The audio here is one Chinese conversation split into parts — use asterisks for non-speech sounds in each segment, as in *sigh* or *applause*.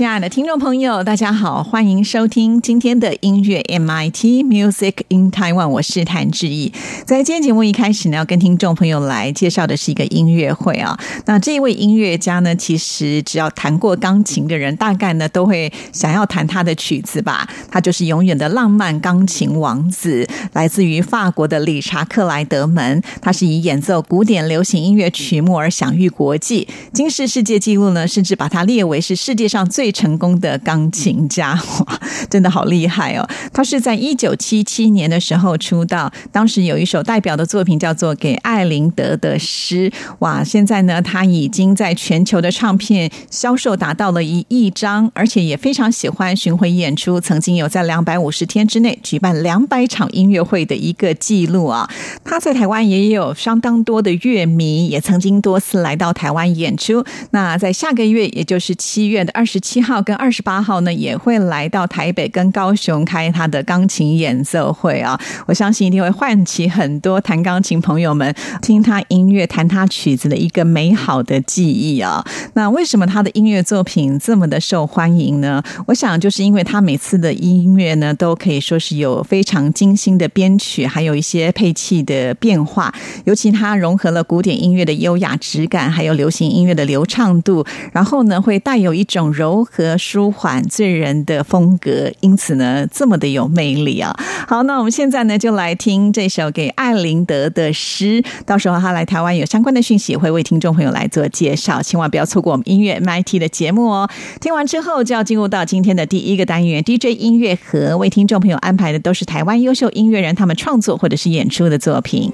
亲爱的听众朋友，大家好，欢迎收听今天的音乐 MIT Music in Taiwan，我是谭志毅。在今天节目一开始呢，要跟听众朋友来介绍的是一个音乐会啊。那这一位音乐家呢，其实只要弹过钢琴的人，大概呢都会想要弹他的曲子吧。他就是永远的浪漫钢琴王子，来自于法国的理查克莱德门。他是以演奏古典流行音乐曲目而享誉国际，金氏世界纪录呢，甚至把他列为是世界上最成功的钢琴家，哇，*laughs* 真的好厉害哦！他是在一九七七年的时候出道，当时有一首代表的作品叫做《给艾琳德的诗》，哇！现在呢，他已经在全球的唱片销售达到了一亿张，而且也非常喜欢巡回演出，曾经有在两百五十天之内举办两百场音乐会的一个记录啊！他在台湾也有相当多的乐迷，也曾经多次来到台湾演出。那在下个月，也就是七月的二十七号跟二十八号呢，也会来到台北跟高雄开他的钢琴演奏会啊！我相信一定会唤起很多弹钢琴朋友们听他音乐、弹他曲子的一个美好的记忆啊！那为什么他的音乐作品这么的受欢迎呢？我想就是因为他每次的音乐呢，都可以说是有非常精心的编曲，还有一些配器的变化，尤其他融合了古典音乐的优雅质感，还有流行音乐的流畅度，然后呢，会带有一种柔和。舒缓醉人的风格，因此呢，这么的有魅力啊！好，那我们现在呢，就来听这首给艾琳德的诗。到时候他来台湾有相关的讯息，也会为听众朋友来做介绍，千万不要错过我们音乐 MIT 的节目哦！听完之后，就要进入到今天的第一个单元 DJ 音乐盒，为听众朋友安排的都是台湾优秀音乐人他们创作或者是演出的作品。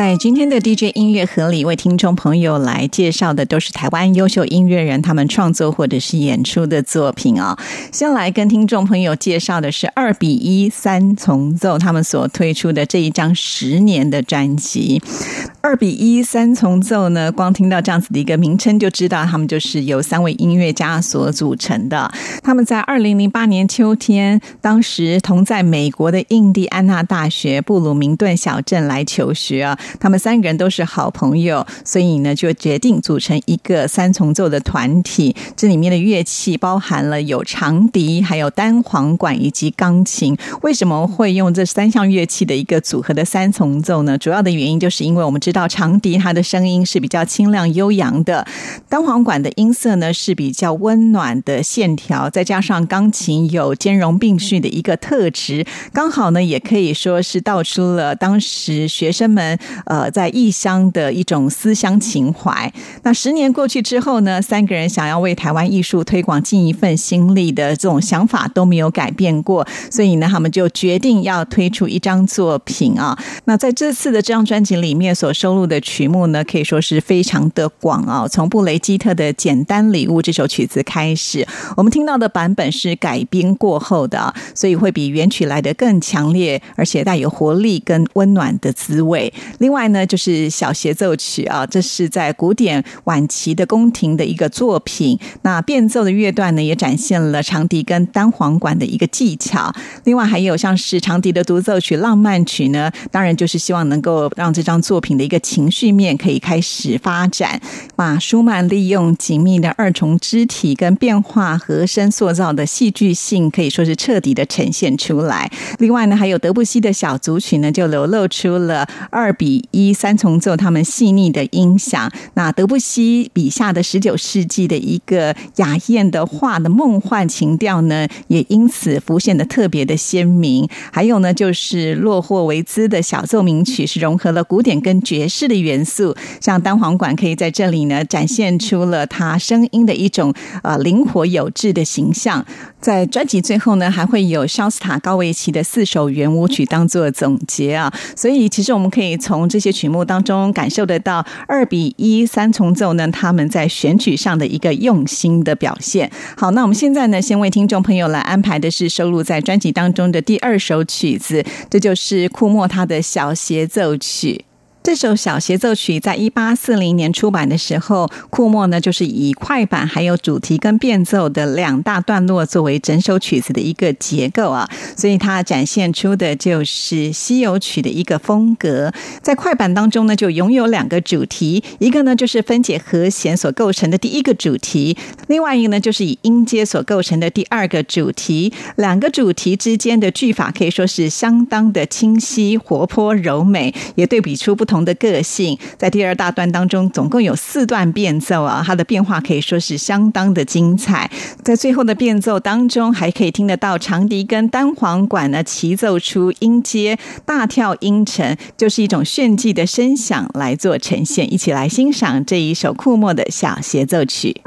saying 今天的 DJ 音乐盒里，为听众朋友来介绍的都是台湾优秀音乐人他们创作或者是演出的作品啊。先来跟听众朋友介绍的是二比一三重奏他们所推出的这一张十年的专辑。二比一三重奏呢，光听到这样子的一个名称就知道，他们就是由三位音乐家所组成的。他们在二零零八年秋天，当时同在美国的印第安纳大学布鲁明顿小镇来求学啊。他们三个人都是好朋友，所以呢，就决定组成一个三重奏的团体。这里面的乐器包含了有长笛、还有单簧管以及钢琴。为什么会用这三项乐器的一个组合的三重奏呢？主要的原因就是因为我们知道长笛它的声音是比较清亮悠扬的，单簧管的音色呢是比较温暖的线条，再加上钢琴有兼容并蓄的一个特质，刚好呢也可以说是道出了当时学生们。呃，在异乡的一种思乡情怀。那十年过去之后呢，三个人想要为台湾艺术推广尽一份心力的这种想法都没有改变过，所以呢，他们就决定要推出一张作品啊。那在这次的这张专辑里面所收录的曲目呢，可以说是非常的广啊。从布雷基特的《简单礼物》这首曲子开始，我们听到的版本是改编过后的，所以会比原曲来的更强烈，而且带有活力跟温暖的滋味。另外外呢，就是小协奏曲啊，这是在古典晚期的宫廷的一个作品。那变奏的乐段呢，也展现了长笛跟单簧管的一个技巧。另外还有像是长笛的独奏曲、浪漫曲呢，当然就是希望能够让这张作品的一个情绪面可以开始发展。把舒曼利用紧密的二重肢体跟变化和声塑造的戏剧性，可以说是彻底的呈现出来。另外呢，还有德布西的小组曲呢，就流露出了二比。一三重奏，他们细腻的音响，那德布西笔下的十九世纪的一个雅艳的画的梦幻情调呢，也因此浮现的特别的鲜明。还有呢，就是洛霍维兹的小奏鸣曲是融合了古典跟爵士的元素，像单簧管可以在这里呢展现出了它声音的一种呃灵活有致的形象。在专辑最后呢，还会有肖斯塔高维奇的四首圆舞曲当做总结啊，所以其实我们可以从这些曲目当中感受得到二比一三重奏呢，他们在选曲上的一个用心的表现。好，那我们现在呢，先为听众朋友来安排的是收录在专辑当中的第二首曲子，这就是库莫他的小协奏曲。这首小协奏曲在一八四零年出版的时候，库莫呢就是以快板还有主题跟变奏的两大段落作为整首曲子的一个结构啊，所以它展现出的就是西游曲的一个风格。在快板当中呢，就拥有两个主题，一个呢就是分解和弦所构成的第一个主题，另外一个呢就是以音阶所构成的第二个主题。两个主题之间的句法可以说是相当的清晰、活泼、柔美，也对比出不。同的个性，在第二大段当中，总共有四段变奏啊，它的变化可以说是相当的精彩。在最后的变奏当中，还可以听得到长笛跟单簧管呢齐奏出音阶，大跳音程，就是一种炫技的声响来做呈现。一起来欣赏这一首库莫的小协奏曲。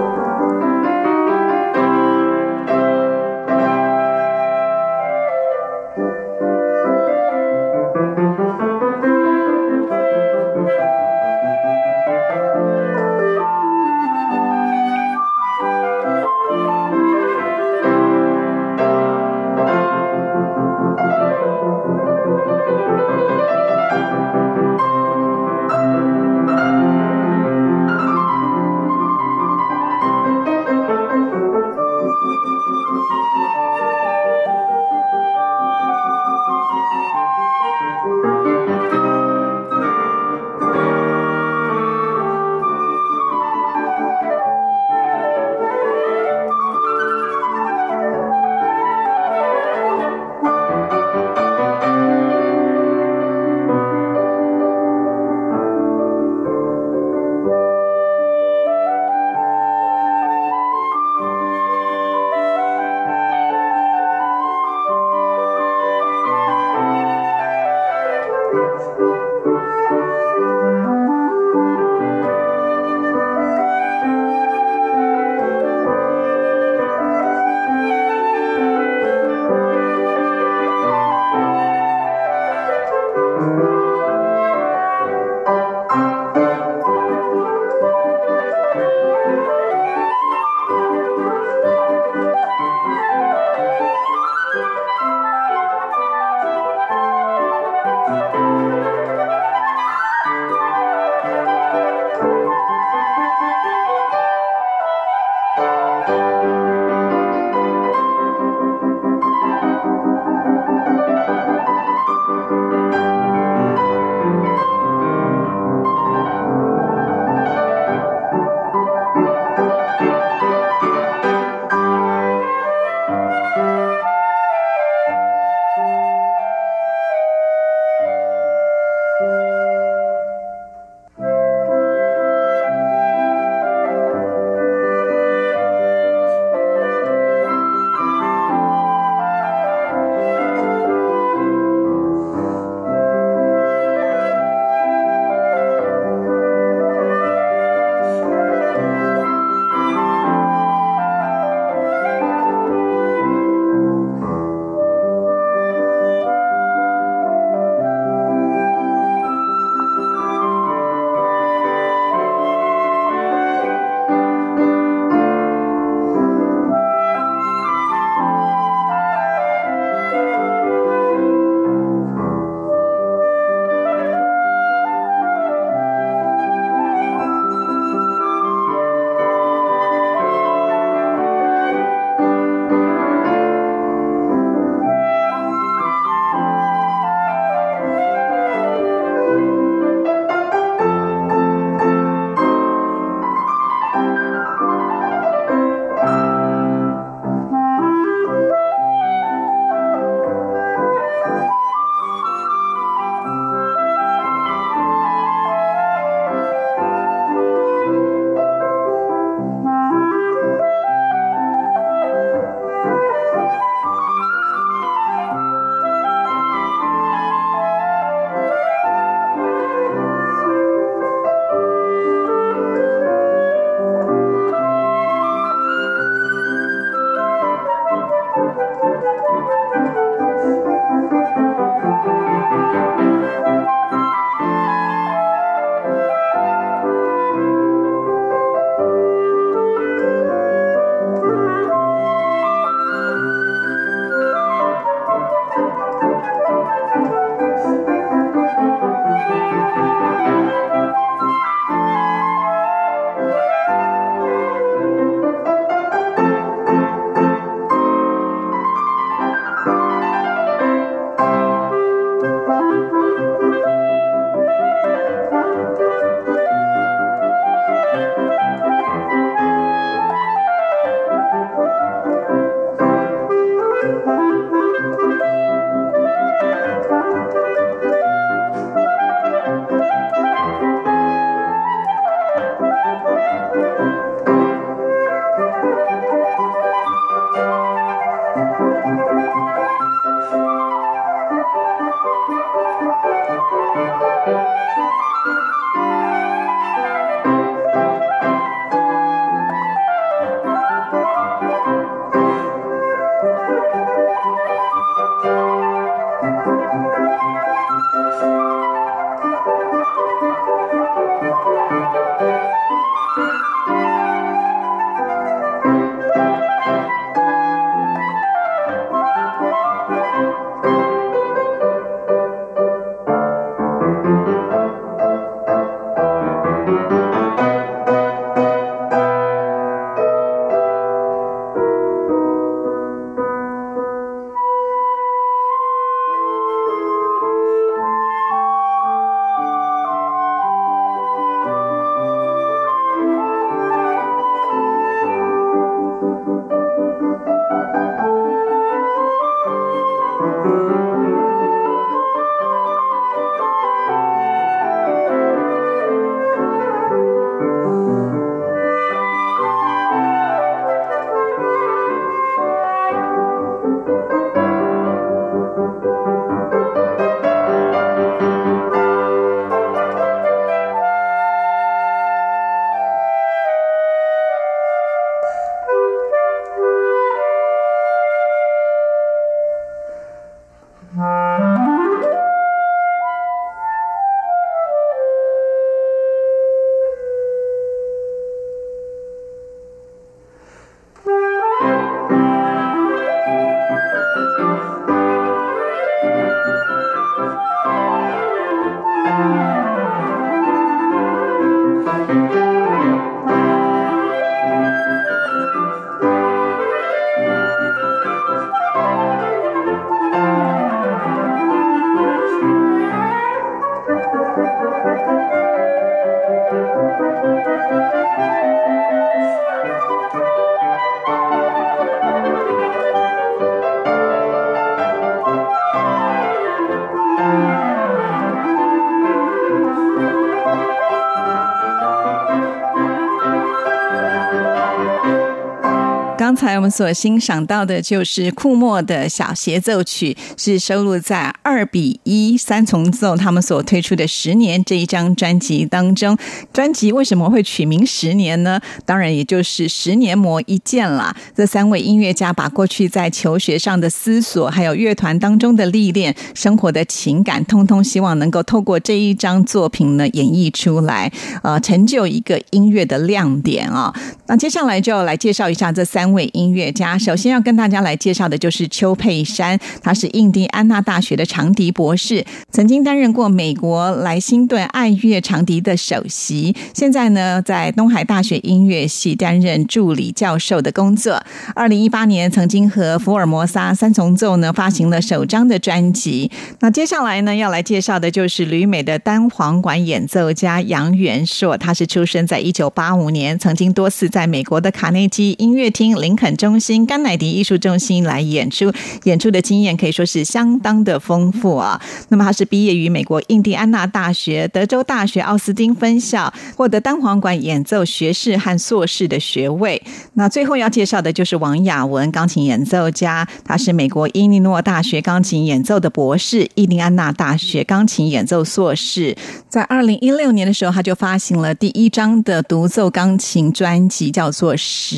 刚才我们所欣赏到的就是库莫的小协奏曲，是收录在二比一三重奏他们所推出的《十年》这一张专辑当中。专辑为什么会取名《十年》呢？当然，也就是十年磨一剑啦。这三位音乐家把过去在求学上的思索，还有乐团当中的历练、生活的情感，通通希望能够透过这一张作品呢演绎出来，呃，成就一个音乐的亮点啊。那接下来就要来介绍一下这三位音乐家。首先要跟大家来介绍的就是邱佩珊，他是印第安纳大学的长笛博士，曾经担任过美国莱辛顿爱乐长笛的首席，现在呢在东海大学音乐系担任助理教授的工作。二零一八年曾经和福尔摩沙三重奏呢发行了首张的专辑。那接下来呢要来介绍的就是旅美的单簧管演奏家杨元硕，他是出生在一九八五年，曾经多次在美国的卡内基音乐厅、林肯中心、甘乃迪艺术中心来演出，演出的经验可以说是相当的丰富啊。那么他是毕业于美国印第安纳大学、德州大学奥斯汀分校，获得单簧管演奏学士和硕士的学位。那最后要介绍的就是王雅文，钢琴演奏家，他是美国伊利诺大学钢琴演奏的博士，印第安纳大学钢琴演奏硕士。在二零一六年的时候，他就发行了第一张的独奏钢琴专辑，叫做《十》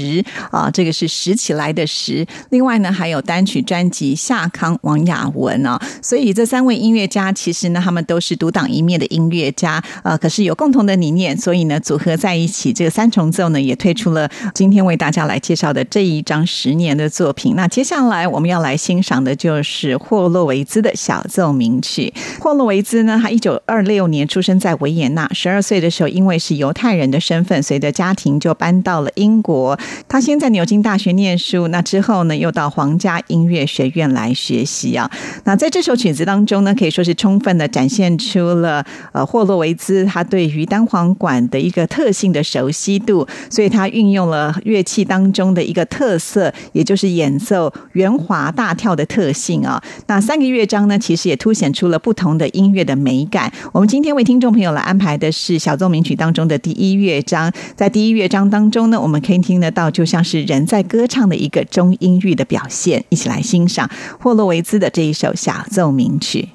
啊，这个是拾起来的拾。另外呢，还有单曲专辑《夏康王雅文》啊。所以这三位音乐家，其实呢，他们都是独当一面的音乐家，呃，可是有共同的理念，所以呢，组合在一起，这个三重奏呢，也推出了今天为大家来介绍的这一张十年的作品。那接下来我们要来欣赏的就是霍洛维兹的小奏鸣曲。霍洛维兹呢，他一九二六年出生在维也纳，十二岁的时候，因为是犹太人的身份，随着家庭就搬到了英国。他先在牛津大大学念书，那之后呢，又到皇家音乐学院来学习啊。那在这首曲子当中呢，可以说是充分的展现出了呃霍洛维兹他对于单簧管的一个特性的熟悉度，所以他运用了乐器当中的一个特色，也就是演奏圆滑大跳的特性啊。那三个乐章呢，其实也凸显出了不同的音乐的美感。我们今天为听众朋友来安排的是小奏鸣曲当中的第一乐章，在第一乐章当中呢，我们可以听得到就像是人在歌唱的一个中音域的表现，一起来欣赏霍洛维兹的这一首小奏鸣曲。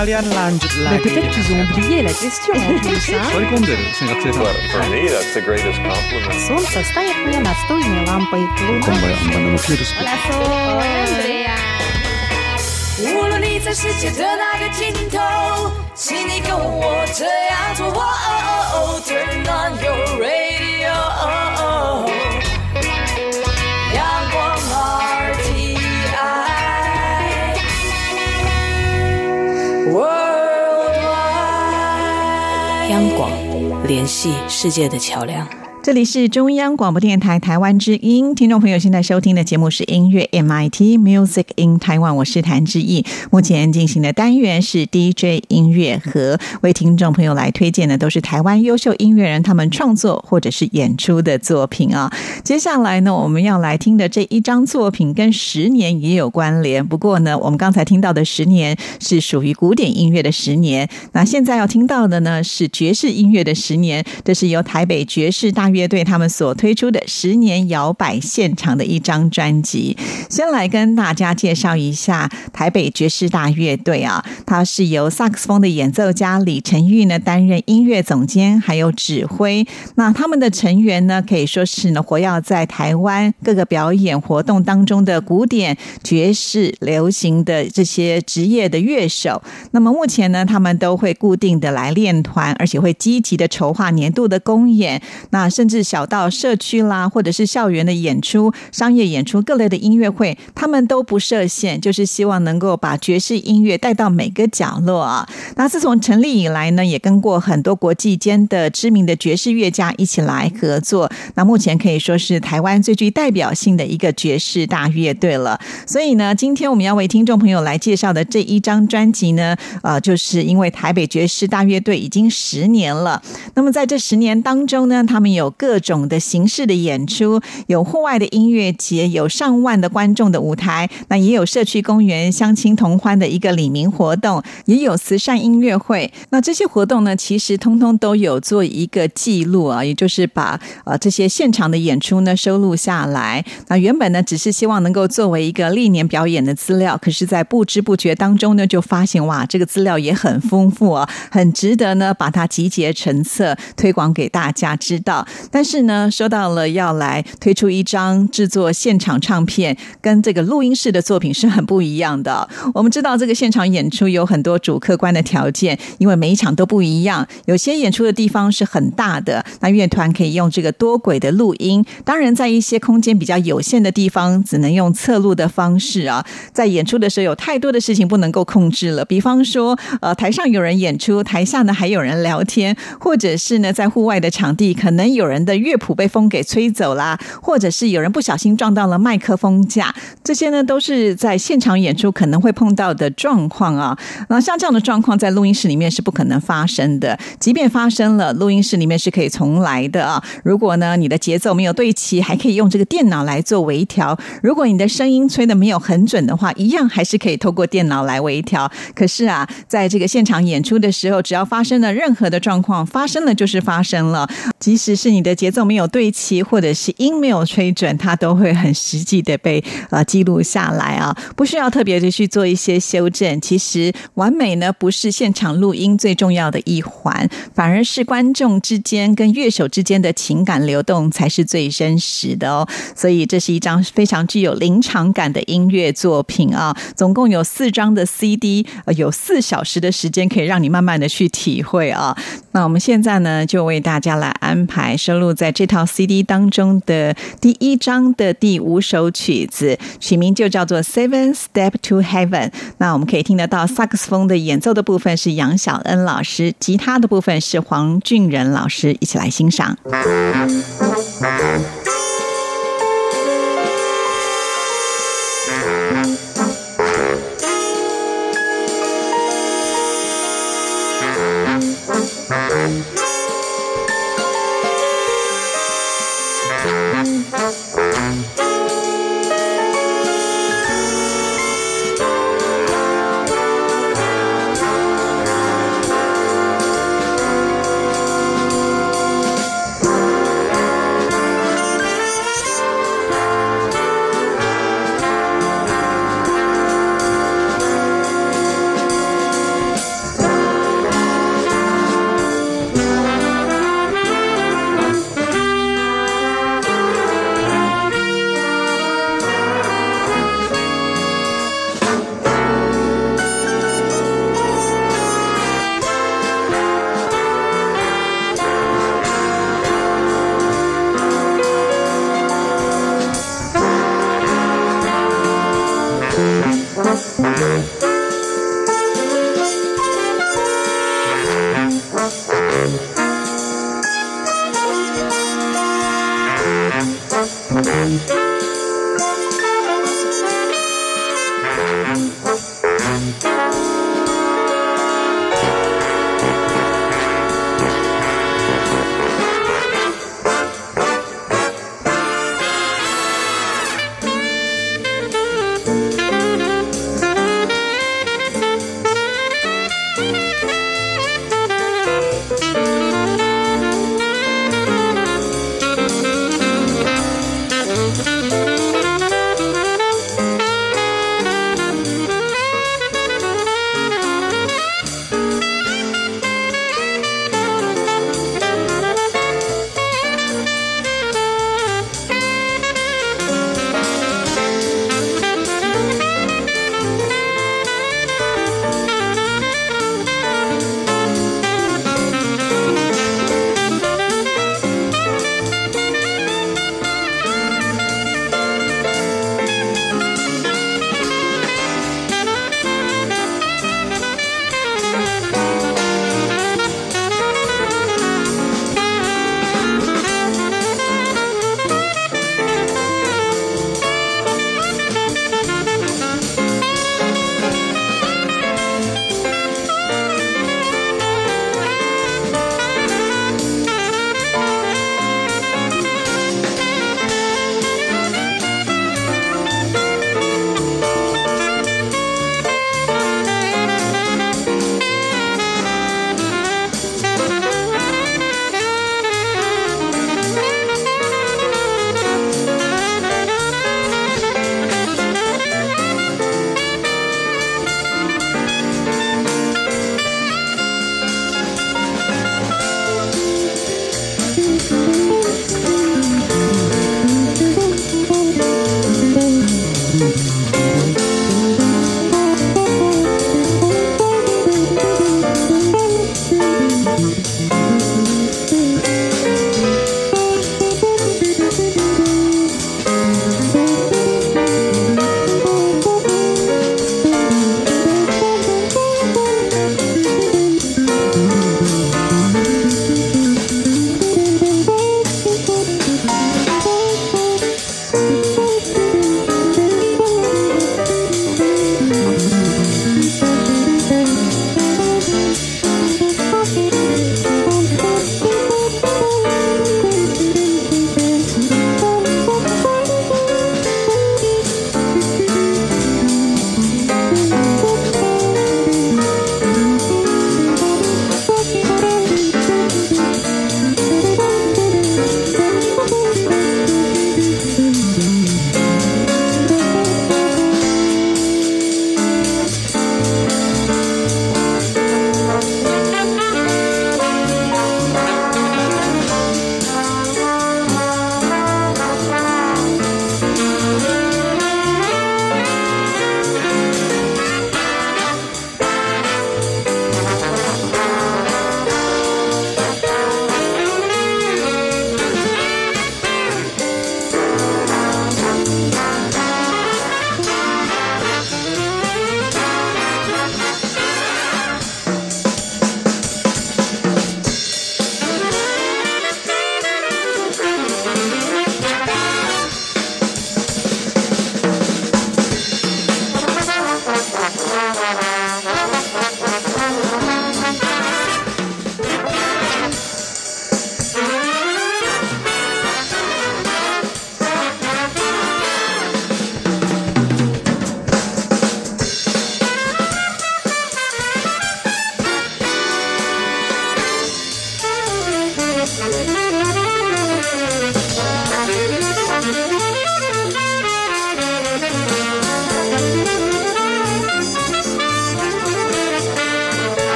sekalian lanjut Mais lagi. peut-être qu'ils ont oublié la question *laughs* en plus, hein Sekunde, singkat cerita. Well, for me, that's the greatest compliment. Солнце стоит мне настольной лампой. Kombaja on pannud kiirust. 无论你在世界的哪个尽头，请你跟我这样做。哦 Turn on your radio， 联系世界的桥梁。这里是中央广播电台台湾之音，听众朋友现在收听的节目是音乐 MIT Music in Taiwan，我是谭志毅。目前进行的单元是 DJ 音乐盒，为听众朋友来推荐的都是台湾优秀音乐人他们创作或者是演出的作品啊。接下来呢，我们要来听的这一张作品跟十年也有关联，不过呢，我们刚才听到的十年是属于古典音乐的十年，那现在要听到的呢是爵士音乐的十年，这是由台北爵士大乐队他们所推出的十年摇摆现场的一张专辑。先来跟大家介绍一下台北爵士大乐队啊，它是由萨克斯风的演奏家李晨玉呢担任音乐总监还有指挥。那他们的成员呢，可以说是呢活跃在台湾各个表演活动当中的古典、爵士、流行的这些职业的乐手。那么目前呢，他们都会固定的来练团，而且会积极的筹划年度的公演。那甚至小到社区啦，或者是校园的演出、商业演出、各类的音乐会，他们都不设限，就是希望能够把爵士音乐带到每个角落啊。那自从成立以来呢，也跟过很多国际间的知名的爵士乐家一起来合作。那目前可以说是台湾最具代表性的一个爵士大乐队了。所以呢，今天我们要为听众朋友来介绍的这一张专辑呢，呃，就是因为台北爵士大乐队已经十年了。那么在这十年当中呢，他们有各种的形式的演出，有户外的音乐节，有上万的观众的舞台，那也有社区公园相亲同欢的一个礼明活动，也有慈善音乐会。那这些活动呢，其实通通都有做一个记录啊，也就是把呃这些现场的演出呢收录下来。那原本呢，只是希望能够作为一个历年表演的资料，可是，在不知不觉当中呢，就发现哇，这个资料也很丰富啊，很值得呢把它集结成册，推广给大家知道。但是呢，说到了要来推出一张制作现场唱片，跟这个录音室的作品是很不一样的。我们知道这个现场演出有很多主客观的条件，因为每一场都不一样。有些演出的地方是很大的，那乐团可以用这个多轨的录音。当然，在一些空间比较有限的地方，只能用侧录的方式啊。在演出的时候，有太多的事情不能够控制了，比方说，呃，台上有人演出，台下呢还有人聊天，或者是呢在户外的场地，可能有人的乐谱被风给吹走啦，或者是有人不小心撞到了麦克风架，这些呢都是在现场演出可能会碰到的状况啊。那像这样的状况，在录音室里面是不可能发生的。即便发生了，录音室里面是可以重来的啊。如果呢你的节奏没有对齐，还可以用这个电脑来做微调。如果你的声音吹的没有很准的话，一样还是可以透过电脑来微调。可是啊，在这个现场演出的时候，只要发生了任何的状况，发生了就是发生了，即使是你你的节奏没有对齐，或者是音没有吹准，它都会很实际的被呃记录下来啊，不需要特别的去做一些修正。其实完美呢，不是现场录音最重要的一环，反而是观众之间跟乐手之间的情感流动才是最真实的哦。所以这是一张非常具有临场感的音乐作品啊，总共有四张的 CD，呃，有四小时的时间可以让你慢慢的去体会啊。那我们现在呢，就为大家来安排收录在这套 CD 当中的第一章的第五首曲子，曲名就叫做 Seven Step to Heaven。那我们可以听得到萨克斯风的演奏的部分是杨晓恩老师，吉他的部分是黄俊仁老师。一起来欣赏。*laughs*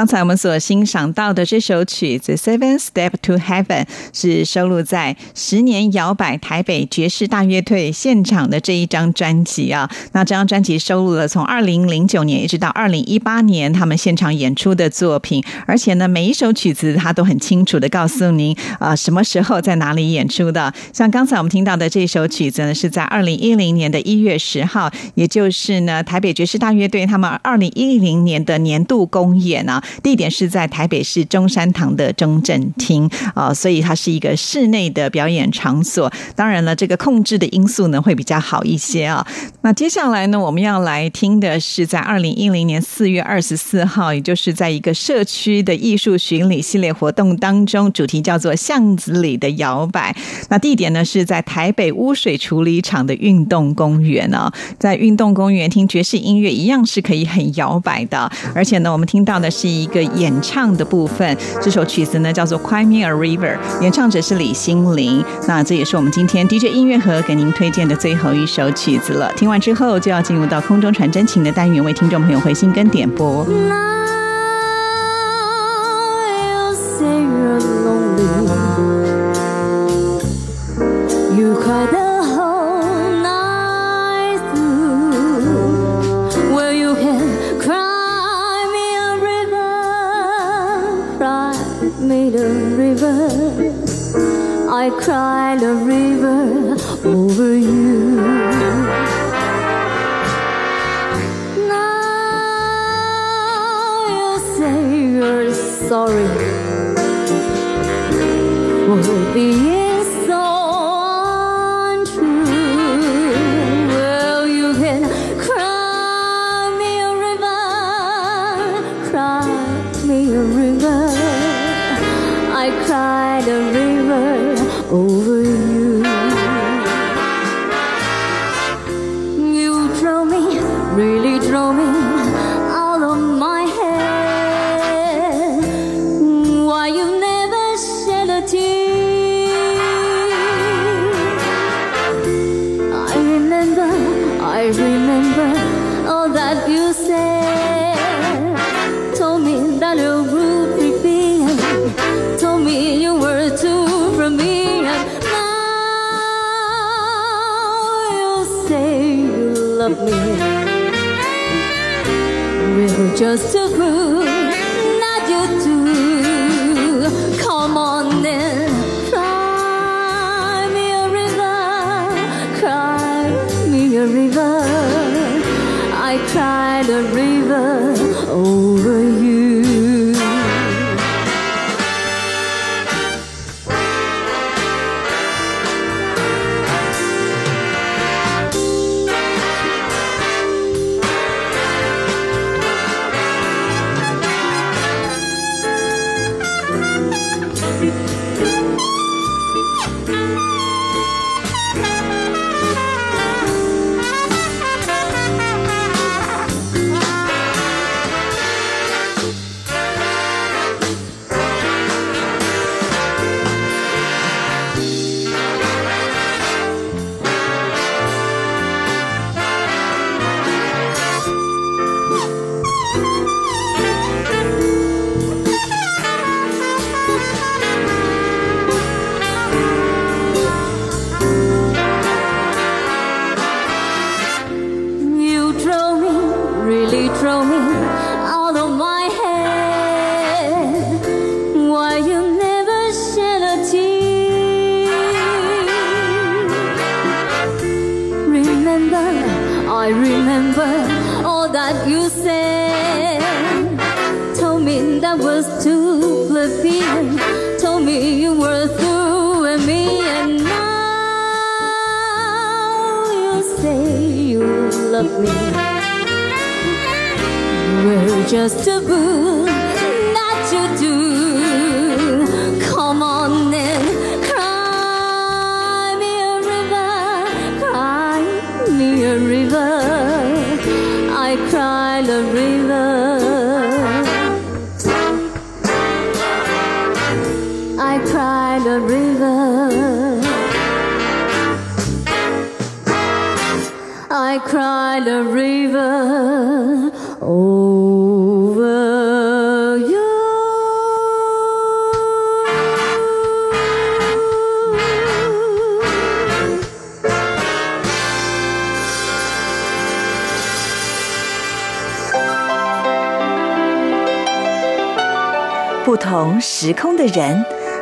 刚才我们所欣赏到的这首曲子《Seven Step to Heaven》是收录在十年摇摆台北爵士大乐队现场的这一张专辑啊。那这张专辑收录了从二零零九年一直到二零一八年他们现场演出的作品，而且呢，每一首曲子它都很清楚的告诉您啊什么时候在哪里演出的。像刚才我们听到的这首曲子呢，是在二零一零年的一月十号，也就是呢台北爵士大乐队他们二零一零年的年度公演啊。地点是在台北市中山堂的中正厅啊，所以它是一个室内的表演场所。当然了，这个控制的因素呢会比较好一些啊。那接下来呢，我们要来听的是在二零一零年四月二十四号，也就是在一个社区的艺术巡礼系列活动当中，主题叫做“巷子里的摇摆”。那地点呢是在台北污水处理厂的运动公园啊，在运动公园听爵士音乐一样是可以很摇摆的，而且呢，我们听到的是一个演唱的部分。这首曲子呢叫做《Cry Me a River》，演唱者是李心凌。那这也是我们今天 DJ 音乐盒给您推荐的最后一首曲子了。听完之后就要进入到空中传真情的单元，为听众朋友回信跟点播。You say you're lonely. You cry the me the river. I cried a river over you. Now you say you're sorry for being so cried a river. Just a river. I cry the river over.... 不同时空的人。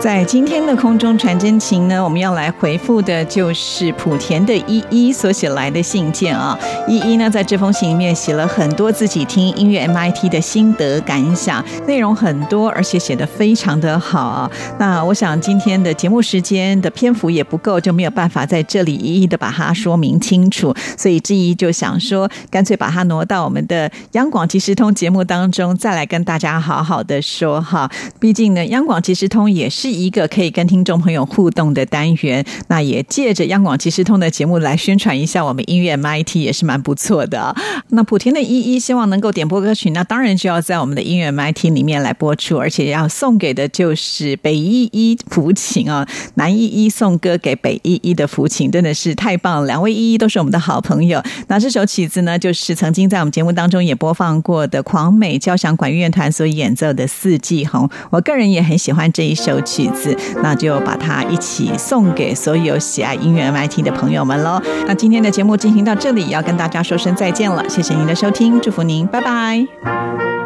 在今天的空中传真情呢，我们要来回复的就是莆田的依依所写来的信件啊。依依呢，在这封信里面写了很多自己听音乐 MIT 的心得感想，内容很多，而且写的非常的好啊。那我想今天的节目时间的篇幅也不够，就没有办法在这里一一的把它说明清楚，所以志毅就想说，干脆把它挪到我们的央广即时通节目当中，再来跟大家好好的说哈。毕竟呢，央广即时通也是。一个可以跟听众朋友互动的单元，那也借着央广即时通的节目来宣传一下我们音乐 MIT 也是蛮不错的。那莆田的依依希望能够点播歌曲，那当然就要在我们的音乐 MIT 里面来播出，而且要送给的就是北依依抚琴啊，南依依送歌给北依依的抚琴，真的是太棒了。两位依依都是我们的好朋友。那这首曲子呢，就是曾经在我们节目当中也播放过的狂美交响管乐团所演奏的《四季红》，我个人也很喜欢这一首曲。曲子，那就把它一起送给所有喜爱音乐 MIT 的朋友们喽。那今天的节目进行到这里，要跟大家说声再见了，谢谢您的收听，祝福您，拜拜。